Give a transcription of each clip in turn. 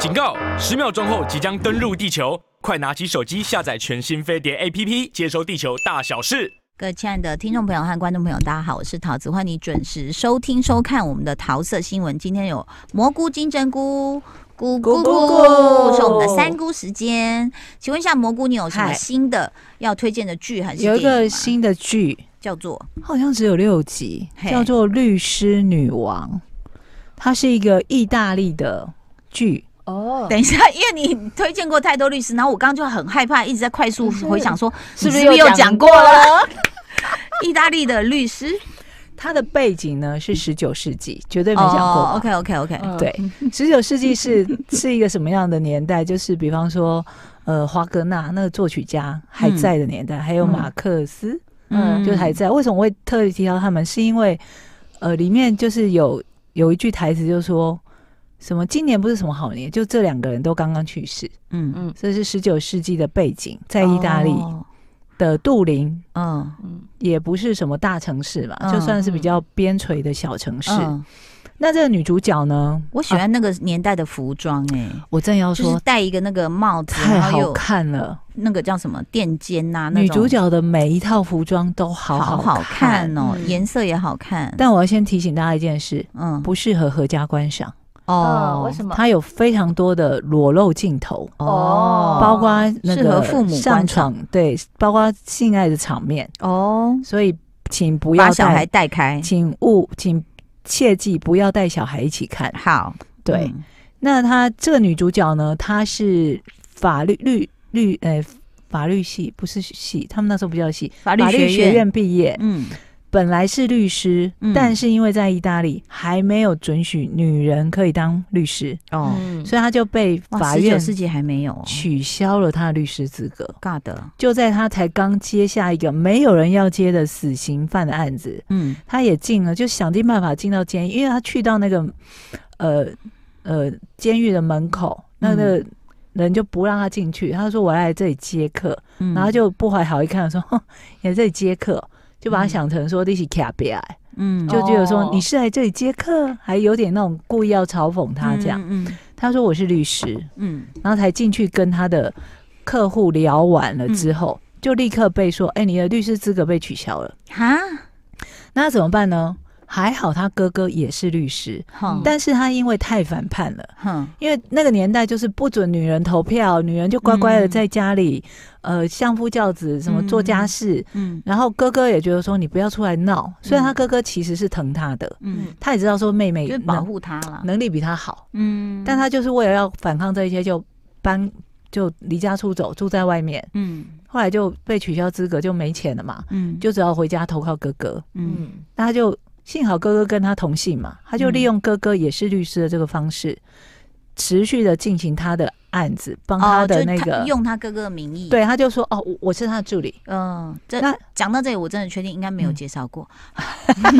警告！十秒钟后即将登陆地球，快拿起手机下载全新飞碟 APP，接收地球大小事。各位亲爱的听众朋友和观众朋友，大家好，我是桃子，欢迎你准时收听收看我们的桃色新闻。今天有蘑菇、金针菇、菇菇菇，是我们的三菇时间。请问一下，蘑菇，你有什么新的要推荐的剧还是有一个新的剧叫做好像只有六集，叫做《律师女王》，它是一个意大利的剧。哦，等一下，因为你推荐过太多律师，然后我刚刚就很害怕，一直在快速回想，说是不是又讲过了？意大利的律师，他的背景呢是十九世纪，绝对没讲过。Oh, OK OK OK，对，十九世纪是是一个什么样的年代？就是比方说，呃，华格纳那个作曲家还在的年代，嗯、还有马克思，嗯，就还在。为什么我会特意提到他们？是因为，呃，里面就是有有一句台词，就是说。什么？今年不是什么好年，就这两个人都刚刚去世。嗯嗯，这是十九世纪的背景，在意大利的杜林。嗯嗯，也不是什么大城市吧，就算是比较边陲的小城市。那这个女主角呢？我喜欢那个年代的服装。哎，我正要说，戴一个那个帽子，太好看了。那个叫什么垫肩呐？女主角的每一套服装都好好看哦，颜色也好看。但我要先提醒大家一件事，嗯，不适合合家观赏。哦，为什么？它有非常多的裸露镜头哦，包括那个父母上床，对，包括性爱的场面哦，所以请不要把小孩带开，请勿，请切记不要带小孩一起看。好，对。那她这个女主角呢？她是法律律律呃法律系，不是系，他们那时候不叫系，法律学院毕业。嗯。本来是律师，嗯、但是因为在意大利还没有准许女人可以当律师哦，所以他就被法院世界还没有。取消了他的律师资格。尬的，就在他才刚接下一个没有人要接的死刑犯的案子，嗯，他也进了，就想尽办法进到监狱，因为他去到那个呃呃监狱的门口，那个人就不让他进去，他说我来这里接客，嗯、然后就不怀好意看说，也在这里接客。就把他想成说你是卡比埃，嗯，就觉得说你是来这里接客，还有点那种故意要嘲讽他这样。嗯，他说我是律师，嗯，然后才进去跟他的客户聊完了之后，就立刻被说，哎，你的律师资格被取消了。哈，那怎么办呢？还好他哥哥也是律师，但是他因为太反叛了，因为那个年代就是不准女人投票，女人就乖乖的在家里，呃，相夫教子，什么做家事，嗯，然后哥哥也觉得说你不要出来闹，虽然他哥哥其实是疼他的，嗯，他也知道说妹妹保护他了，能力比他好，嗯，但他就是为了要反抗这一切，就搬就离家出走，住在外面，嗯，后来就被取消资格，就没钱了嘛，嗯，就只好回家投靠哥哥，嗯，那他就。幸好哥哥跟他同姓嘛，他就利用哥哥也是律师的这个方式，嗯、持续的进行他的案子，帮他的那个、用他哥哥的名义，对，他就说哦，我是他的助理。嗯，这那讲到这里，我真的确定应该没有介绍过。嗯、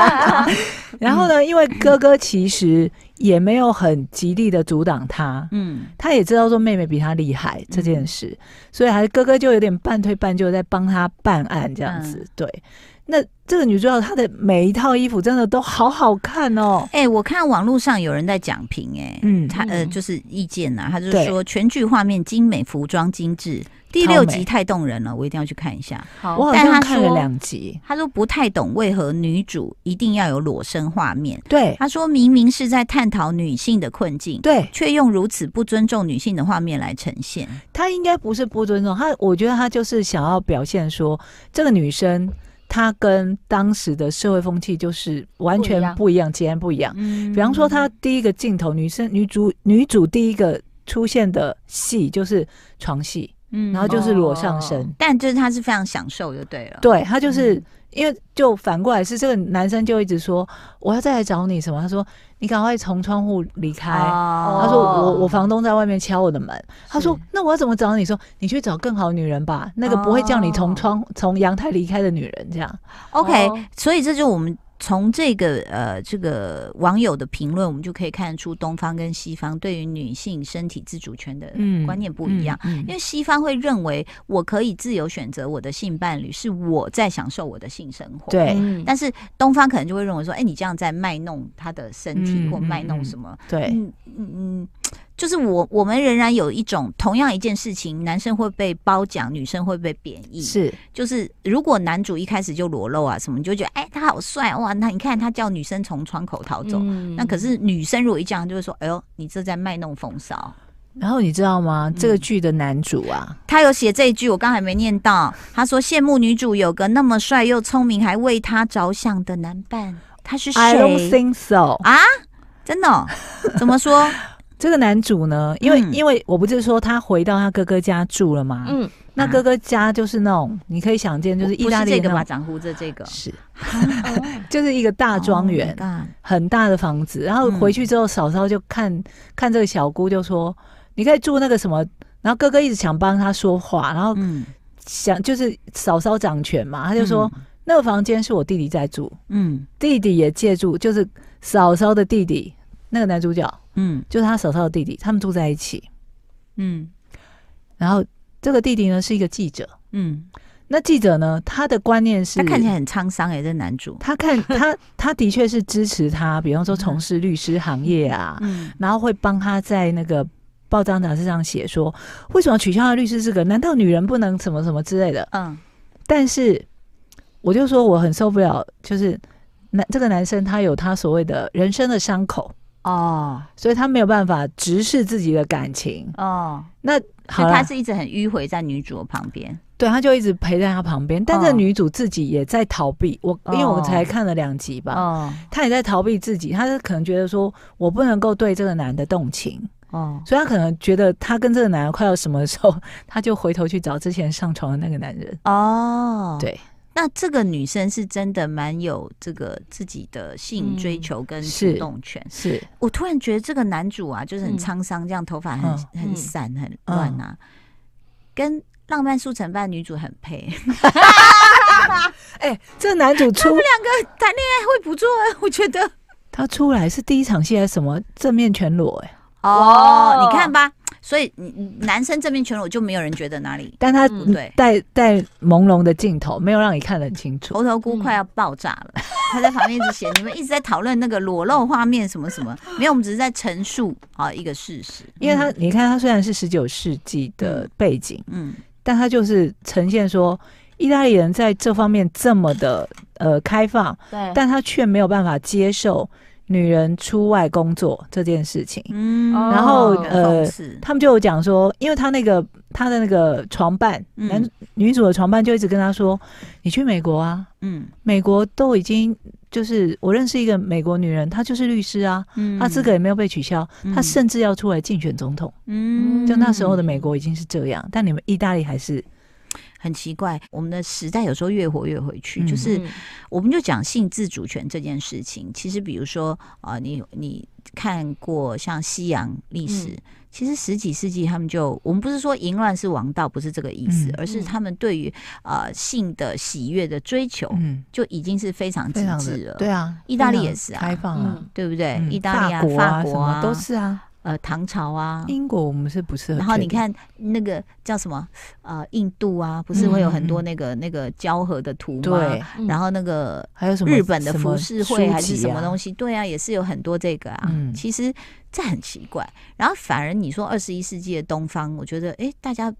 然后呢，因为哥哥其实也没有很极力的阻挡他，嗯，他也知道说妹妹比他厉害这件事，嗯、所以还是哥哥就有点半推半就，在帮他办案这样子，嗯、对。那这个女主角她的每一套衣服真的都好好看哦！哎、欸，我看网络上有人在讲评，哎，嗯，他呃就是意见呐、啊，他就是说全剧画面精美，服装精致，第六集太动人了，我一定要去看一下。好，我好像看了两集，他说不太懂为何女主一定要有裸身画面。对，他说明明是在探讨女性的困境，对，却用如此不尊重女性的画面来呈现。他应该不是不尊重他，我觉得他就是想要表现说这个女生。他跟当时的社会风气就是完全不一样，截然不一样。嗯，比方说，他第一个镜头，女生女主女主第一个出现的戏就是床戏，嗯，然后就是裸上身，哦，但就是她是非常享受就对了。对，她就是。嗯因为就反过来是这个男生就一直说我要再来找你什么？他说你赶快从窗户离开。哦、他说我我房东在外面敲我的门。他说那我要怎么找你？说你去找更好女人吧，那个不会叫你从窗从阳台离开的女人。这样。OK，所以这就我们。从这个呃这个网友的评论，我们就可以看出东方跟西方对于女性身体自主权的观念不一样。嗯嗯嗯、因为西方会认为我可以自由选择我的性伴侣，是我在享受我的性生活。对，但是东方可能就会认为说，哎，你这样在卖弄他的身体或卖弄什么？对，嗯嗯嗯。就是我我们仍然有一种同样一件事情，男生会被褒奖，女生会被贬义。是，就是如果男主一开始就裸露啊什么，你就觉得哎、欸、他好帅哇，那你看他叫女生从窗口逃走，嗯、那可是女生如果一这样，就会说哎呦你这在卖弄风骚。然后你知道吗？这个剧的男主啊，嗯、他有写这一句，我刚才没念到。他说羡慕女主有个那么帅又聪明还为他着想的男伴。他是谁？I don't think so 啊，真的、哦？怎么说？这个男主呢？因为、嗯、因为我不是说他回到他哥哥家住了吗？嗯，那哥哥家就是那种你可以想见，就是意大利这个吧，长胡子这个是，就是一个大庄园，oh、很大的房子。然后回去之后，嫂嫂就看、嗯、看这个小姑就说。你可以住那个什么，然后哥哥一直想帮他说话，然后想就是嫂嫂掌权嘛，他就说、嗯、那个房间是我弟弟在住，嗯，弟弟也借住，就是嫂嫂的弟弟，那个男主角，嗯，就是他嫂嫂的弟弟，他们住在一起，嗯，然后这个弟弟呢是一个记者，嗯，那记者呢他的观念是，他看起来很沧桑哎，这男主，他看 他他的确是支持他，比方说从事律师行业啊，嗯，然后会帮他在那个。报章杂志上写说，为什么取消了律师资格？难道女人不能什么什么之类的？嗯，但是我就说我很受不了，就是男这个男生他有他所谓的人生的伤口哦，所以他没有办法直视自己的感情。哦。那好，他是一直很迂回在女主的旁边，对，他就一直陪在她旁边，但这女主自己也在逃避。我因为我才看了两集吧，哦，他也在逃避自己，她是可能觉得说我不能够对这个男的动情。哦，所以她可能觉得她跟这个男人快要什么的时候，她就回头去找之前上床的那个男人。哦，对，那这个女生是真的蛮有这个自己的性追求跟主动权。嗯、是，是我突然觉得这个男主啊，就是很沧桑，这样头发很、嗯、很散很乱啊，嗯、跟浪漫速成班女主很配。哎、欸，这男主出，他们两个谈恋爱会不错啊，我觉得。他出来是第一场戏还是什么正面全裸、欸？哎。哦，你看吧，所以男生这边全裸就没有人觉得哪里，但他对带带朦胧的镜头，没有让你看得很清楚。猴头菇快要爆炸了，他在旁边一直写，你们一直在讨论那个裸露画面什么什么，没有，我们只是在陈述啊一个事实。因为他，你看他虽然是十九世纪的背景，嗯，但他就是呈现说意大利人在这方面这么的呃开放，对，但他却没有办法接受。女人出外工作这件事情，嗯，然后呃，他们就有讲说，因为他那个他的那个床伴，男女主的床伴就一直跟他说，你去美国啊，嗯，美国都已经就是我认识一个美国女人，她就是律师啊，嗯，她资格也没有被取消，她甚至要出来竞选总统，嗯，就那时候的美国已经是这样，但你们意大利还是。很奇怪，我们的时代有时候越活越回去。嗯、就是，我们就讲性自主权这件事情。其实，比如说啊、呃，你你看过像西洋历史，嗯、其实十几世纪他们就，我们不是说淫乱是王道，不是这个意思，嗯、而是他们对于呃性的喜悦的追求，嗯，就已经是非常极致了。对啊，意大利也是啊，开放啊，嗯、对不对？嗯、意大利啊，法国啊，都是啊。呃，唐朝啊，英国我们是不是？然后你看那个叫什么？呃，印度啊，不是会有很多那个、嗯、那个交合的图吗？对。然后那个还有什么日本的浮世绘还是什么东西？啊对啊，也是有很多这个啊。嗯、其实这很奇怪。然后反而你说二十一世纪的东方，我觉得哎，大家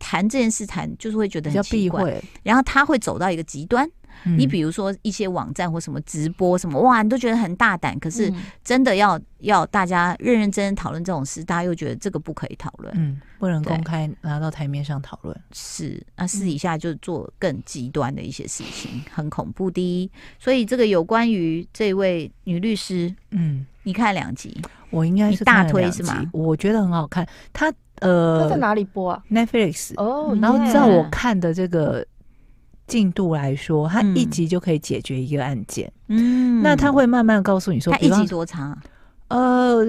谈这件事谈就是会觉得很奇怪。然后他会走到一个极端。你比如说一些网站或什么直播什么，哇，你都觉得很大胆。可是真的要要大家认认真真讨论这种事，大家又觉得这个不可以讨论，嗯，不能公开拿到台面上讨论。是，那私底下就做更极端的一些事情，很恐怖的。所以这个有关于这位女律师，嗯，你看两集，我应该是大推是吗？我觉得很好看。她呃，他在哪里播啊？Netflix 哦。然后在我看的这个。进度来说，他一集就可以解决一个案件。嗯，那他会慢慢告诉你说，他一集多长？呃，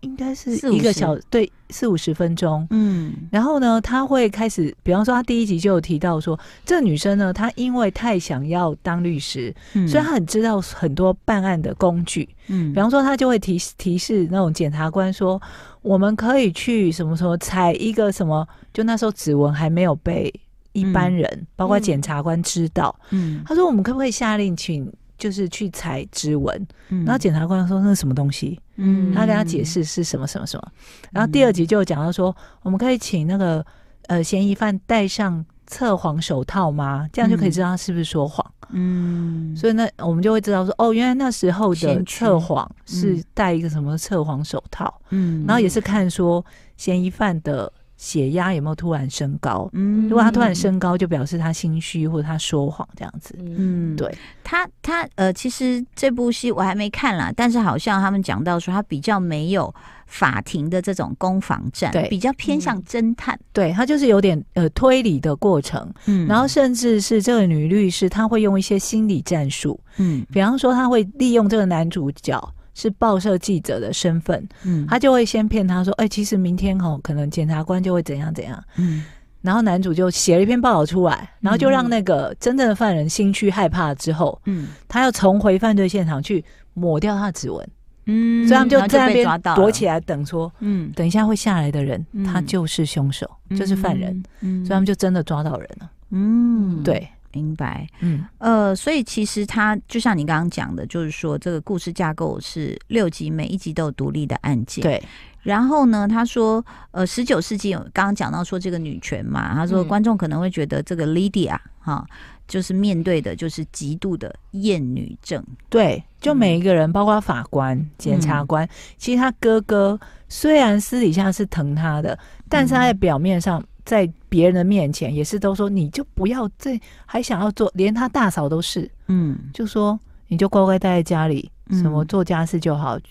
应该是一个小对四五十分钟。嗯，然后呢，他会开始，比方说，他第一集就有提到说，这个女生呢，她因为太想要当律师，嗯，所以她很知道很多办案的工具。嗯，比方说，他就会提提示那种检察官说，我们可以去什么什么采一个什么，就那时候指纹还没有被。一般人，嗯、包括检察官知道，嗯，他说我们可不可以下令请，就是去采指纹？嗯，然后检察官说那是什么东西？嗯，他跟他解释是什么什么什么。然后第二集就讲到说，我们可以请那个呃嫌疑犯戴上测谎手套吗？这样就可以知道他是不是说谎。嗯，所以那我们就会知道说，哦，原来那时候的测谎是戴一个什么测谎手套。嗯，然后也是看说嫌疑犯的。血压有没有突然升高？嗯，如果他突然升高，就表示他心虚或者他说谎这样子。嗯，对。他，他呃，其实这部戏我还没看啦，但是好像他们讲到说，他比较没有法庭的这种攻防战，对，比较偏向侦探。嗯、对他就是有点呃推理的过程，嗯，然后甚至是这个女律师，她会用一些心理战术，嗯，比方说她会利用这个男主角。是报社记者的身份，嗯，他就会先骗他说，哎、欸，其实明天吼可能检察官就会怎样怎样，嗯，然后男主就写了一篇报道出来，然后就让那个真正的犯人心虚害怕之后，嗯，他要重回犯罪现场去抹掉他的指纹，嗯，所以他们就在那边躲起来等说，嗯，等一下会下来的人，他就是凶手，嗯、就是犯人，嗯，所以他们就真的抓到人了，嗯，对。明白，嗯，呃，所以其实他就像你刚刚讲的，就是说这个故事架构是六集，每一集都有独立的案件，对。然后呢，他说，呃，十九世纪有刚刚讲到说这个女权嘛，他说观众可能会觉得这个 Lydia 哈，就是面对的就是极度的厌女症，对，就每一个人，包括法官、检察官，其实他哥哥虽然私底下是疼他的，但是他在表面上。在别人的面前也是都说，你就不要再还想要做，连他大嫂都是，嗯，就说你就乖乖待在家里，什么做家事就好。嗯、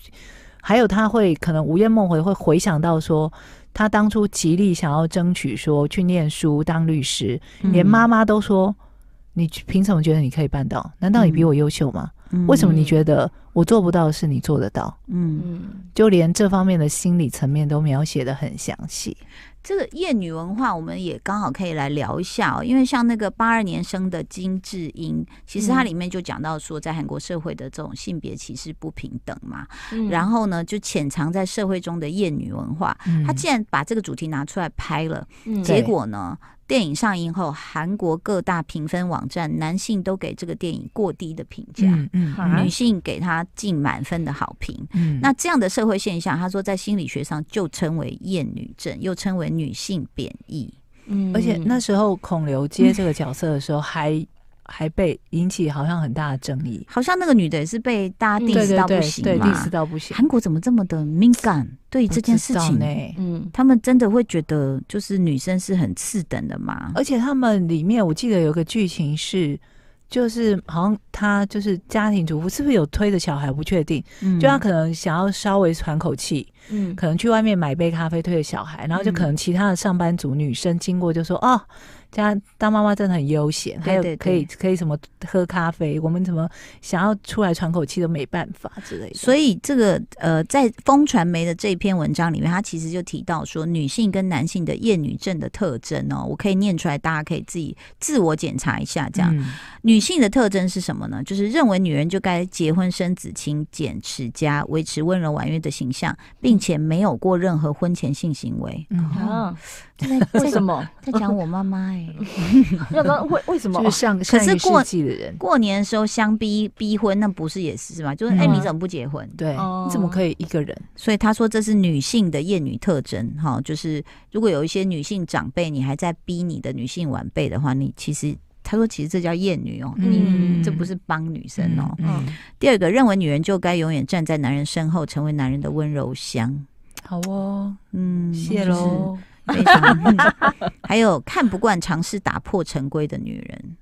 还有他会可能午夜梦回会回想到说，他当初极力想要争取说去念书当律师，嗯、连妈妈都说，你凭什么觉得你可以办到？难道你比我优秀吗？嗯、为什么你觉得我做不到的事你做得到？嗯，就连这方面的心理层面都描写的很详细。这个厌女文化，我们也刚好可以来聊一下哦。因为像那个八二年生的金智英，其实它里面就讲到说，在韩国社会的这种性别歧视不平等嘛。嗯、然后呢，就潜藏在社会中的厌女文化。他既然把这个主题拿出来拍了，嗯、结果呢？电影上映后，韩国各大评分网站男性都给这个电影过低的评价，嗯嗯嗯、女性给他进满分的好评。嗯、那这样的社会现象，他说在心理学上就称为厌女症，又称为女性贬义。嗯，而且那时候孔刘接这个角色的时候还，还还被引起好像很大的争议，好像那个女的也是被大家 diss 到不行嘛，diss 到不行。韩国怎么这么的敏感？对这件事情呢？嗯，他们真的会觉得就是女生是很次等的嘛？而且他们里面我记得有个剧情是，就是好像她就是家庭主妇，是不是有推着小孩？不确定。嗯，就他可能想要稍微喘口气，嗯，可能去外面买杯咖啡推着小孩，然后就可能其他的上班族女生经过就说哦。家当妈妈真的很悠闲，还有可以可以什么喝咖啡，我们怎么想要出来喘口气都没办法之类的。所以这个呃，在风传媒的这篇文章里面，他其实就提到说，女性跟男性的厌女症的特征哦，我可以念出来，大家可以自己自我检查一下。这样，嗯、女性的特征是什么呢？就是认为女人就该结婚生子、勤俭持家、维持温柔婉约的形象，并且没有过任何婚前性行为。嗯，哦 为什么在讲我妈妈？哎，要说为为什么？就是上可是过过年的时候相逼逼婚，那不是也是吗？就是哎，你怎么不结婚？对，你怎么可以一个人？所以他说这是女性的厌女特征。哈，就是如果有一些女性长辈，你还在逼你的女性晚辈的话，你其实他说其实这叫厌女哦，你，这不是帮女生哦。嗯。第二个，认为女人就该永远站在男人身后，成为男人的温柔乡。好哦，嗯，谢喽。非常，还有看不惯尝试打破陈规的女人，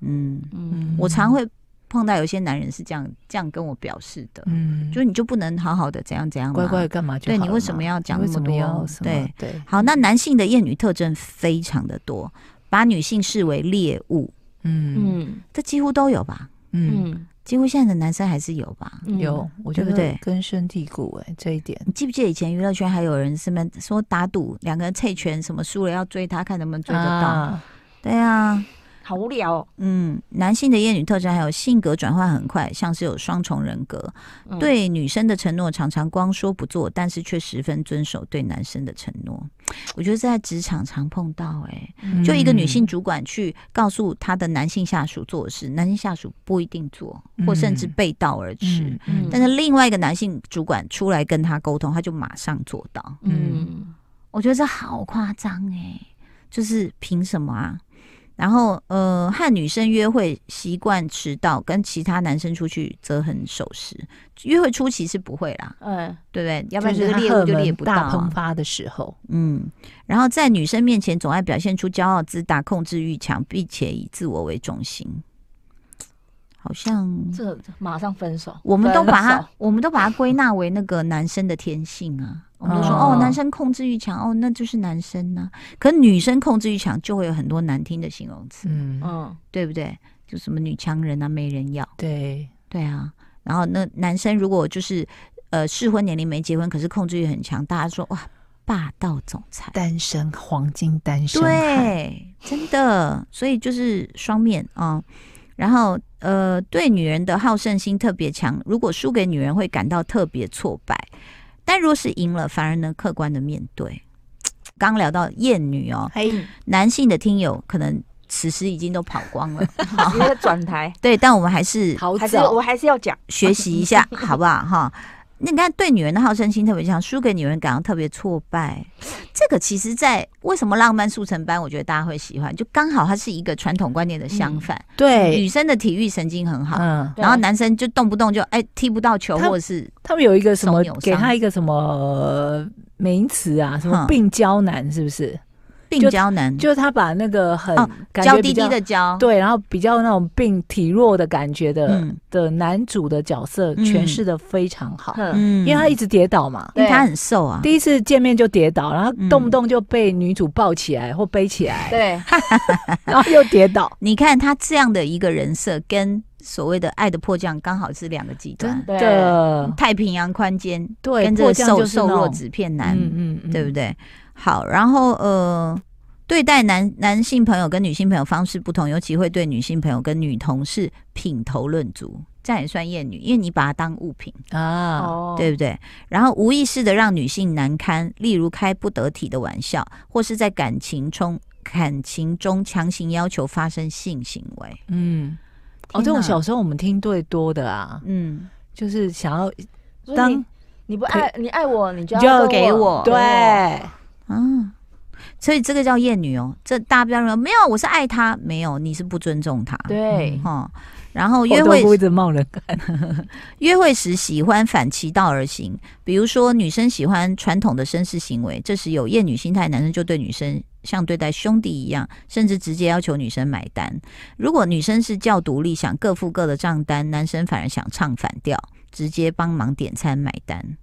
嗯嗯，我常会碰到有些男人是这样这样跟我表示的，嗯，就是你就不能好好的怎样怎样，乖乖干嘛就？对，你为什么要讲那么多？对。对，好，那男性的厌女特征非常的多，把女性视为猎物，嗯。嗯，这几乎都有吧，嗯。几乎现在的男生还是有吧？有，我觉得根深蒂固哎，这一点。你记不记得以前娱乐圈还有人什么说打赌两个人猜拳什么输了要追他，看能不能追得到？对啊，好无聊哦。嗯，男性的厌女特征还有性格转换很快，像是有双重人格，嗯、对女生的承诺常常光说不做，但是却十分遵守对男生的承诺。我觉得在职场常碰到、欸，哎，就一个女性主管去告诉她的男性下属做的事，男性下属不一定做，或甚至背道而驰。但是另外一个男性主管出来跟他沟通，他就马上做到。嗯，我觉得这好夸张哎，就是凭什么啊？然后，呃，和女生约会习惯迟到，跟其他男生出去则很守时。约会初期是不会啦，嗯，对不对？要不然这个猎物就猎不到。大喷发的时候，嗯。然后在女生面前总爱表现出骄傲自大、控制欲强，并且以自我为中心。好像这马上分手，我们都把它，我们都把它归纳为那个男生的天性啊。我们都说哦，男生控制欲强，哦，那就是男生呢、啊。可女生控制欲强，就会有很多难听的形容词，嗯嗯，对不对？就什么女强人啊，没人要。对对啊。然后那男生如果就是呃适婚年龄没结婚，可是控制欲很强，大家说哇，霸道总裁，单身黄金单身，对，真的。所以就是双面啊、嗯。然后呃，对女人的好胜心特别强，如果输给女人，会感到特别挫败。但若是赢了，反而能客观的面对。刚聊到厌女哦，嘿男性的听友可能此时已经都跑光了，直接转台。对，但我们还是还是我还是要讲 学习一下，好不好？哈。那你看，对女人的好胜心特别强，输给女人感到特别挫败。这个其实，在为什么浪漫速成班，我觉得大家会喜欢，就刚好它是一个传统观念的相反。嗯、对，女生的体育神经很好，嗯，然后男生就动不动就哎踢不到球，或者是他们有一个什么给他一个什么名词啊，什么病娇男，是不是？病娇男。就是他把那个很娇滴滴的娇，对，然后比较那种病体弱的感觉的的男主的角色诠释的非常好，嗯，因为他一直跌倒嘛，因为他很瘦啊，第一次见面就跌倒，然后动不动就被女主抱起来或背起来，对，然后又跌倒。你看他这样的一个人设，跟所谓的《爱的迫降》刚好是两个极端，对，太平洋宽肩，对，跟这个瘦瘦弱纸片男，嗯嗯，对不对？好，然后呃，对待男男性朋友跟女性朋友方式不同，尤其会对女性朋友跟女同事品头论足，这样也算厌女，因为你把它当物品啊，对不对？然后无意识的让女性难堪，例如开不得体的玩笑，或是在感情中感情中强行要求发生性行为。嗯，哦，这种小时候我们听最多的啊，嗯，就是想要当你，不爱你爱我，你就要，就要给我，对。啊，所以这个叫厌女哦。这大标人没有，我是爱他，没有，你是不尊重他。对，哈、嗯。然后约会一直冒人干，约会时喜欢反其道而行，比如说女生喜欢传统的绅士行为，这时有厌女心态，男生就对女生像对待兄弟一样，甚至直接要求女生买单。如果女生是较独立，想各付各的账单，男生反而想唱反调，直接帮忙点餐买单。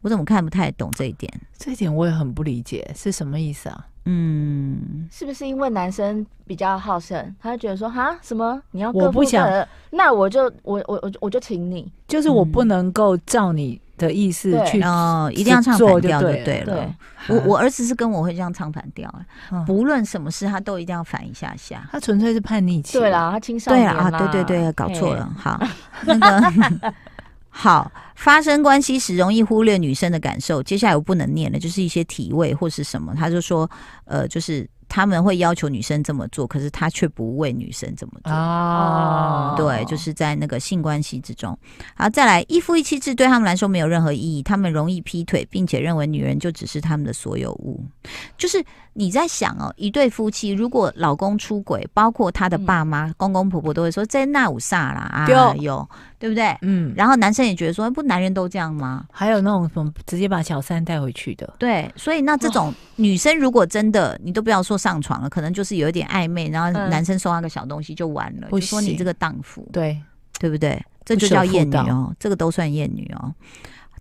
我怎么看不太懂这一点？这一点我也很不理解，是什么意思啊？嗯，是不是因为男生比较好胜，他就觉得说哈什么你要各付各的，那我就我我我我就请你，就是我不能够照你的意思去哦，一定要唱反调就对了。我我儿子是跟我会这样唱反调，不论什么事他都一定要反一下下，他纯粹是叛逆期。对啦，他青少年啊，对对对，搞错了，好 那个。好，发生关系时容易忽略女生的感受。接下来我不能念了，就是一些体位或是什么。他就说，呃，就是他们会要求女生这么做，可是他却不为女生这么做。哦，对，就是在那个性关系之中。好，再来，一夫一妻制对他们来说没有任何意义，他们容易劈腿，并且认为女人就只是他们的所有物。就是你在想哦，一对夫妻如果老公出轨，包括他的爸妈、嗯、公公婆婆都会说在那五煞啦啊，有。对不对？嗯，然后男生也觉得说，不，男人都这样吗？还有那种什么直接把小三带回去的。对，所以那这种女生如果真的，你都不要说上床了，可能就是有一点暧昧，然后男生送那个小东西就完了，就说你这个荡妇，对，对不对？这就叫厌女哦，这个都算厌女哦。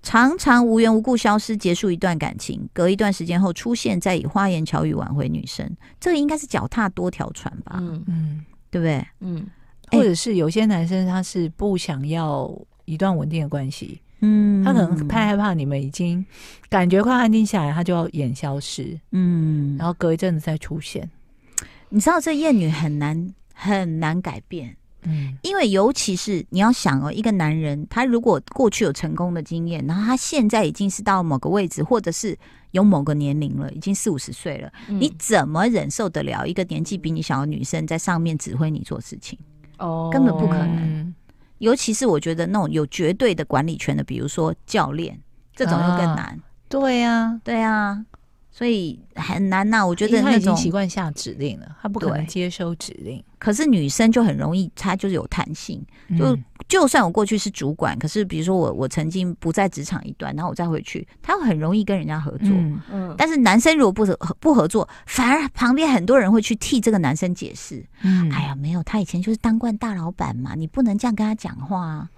常常无缘无故消失，结束一段感情，隔一段时间后出现，再以花言巧语挽回女生，这个应该是脚踏多条船吧？嗯嗯，对不对？嗯。或者是有些男生他是不想要一段稳定的关系，嗯，他可能太害怕你们已经感觉快安定下来，他就要演消失，嗯，然后隔一阵子再出现。你知道这厌女很难很难改变。嗯，因为尤其是你要想哦，一个男人他如果过去有成功的经验，然后他现在已经是到某个位置，或者是有某个年龄了，已经四五十岁了，嗯、你怎么忍受得了一个年纪比你小的女生在上面指挥你做事情？哦，根本不可能。尤其是我觉得那种有绝对的管理权的，比如说教练，这种又更难。对呀、对呀、所以很难呐、啊，我觉得他已经习惯下指令了，他不可能接收指令。可是女生就很容易，她就是有弹性。嗯、就就算我过去是主管，可是比如说我我曾经不在职场一段，然后我再回去，他会很容易跟人家合作。嗯，嗯，但是男生如果不合不合作，反而旁边很多人会去替这个男生解释。嗯，哎呀，没有，他以前就是当惯大老板嘛，你不能这样跟他讲话啊。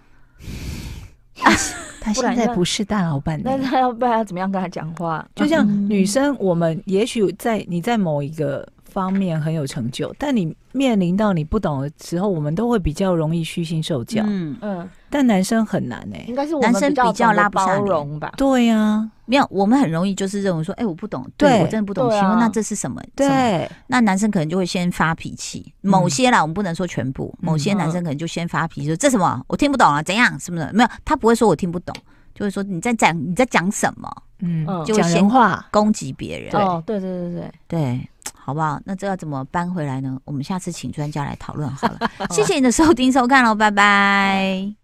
啊 他现在不是大老板，那他要不然要怎么样跟他讲话？就像女生，我们也许在你在某一个方面很有成就，但你面临到你不懂的时候，我们都会比较容易虚心受教。嗯嗯，但男生很难哎、欸，应该是男生比较拉不下脸吧？对呀、啊，没有，我们很容易就是认为说，哎、欸，我不懂，对，对我真的不懂，请问、啊、那这是什么？对那男生可能就会先发脾气。某些啦，我们不能说全部，某些男生可能就先发脾气，说这什么我听不懂啊？怎样？什么的？没有，他不会说我听不懂。就会说你在讲你在讲什么？嗯，就先话攻击别人。哦，对对对对对，好不好？那这要怎么搬回来呢？我们下次请专家来讨论好了。谢谢你的收听收看喽，拜拜。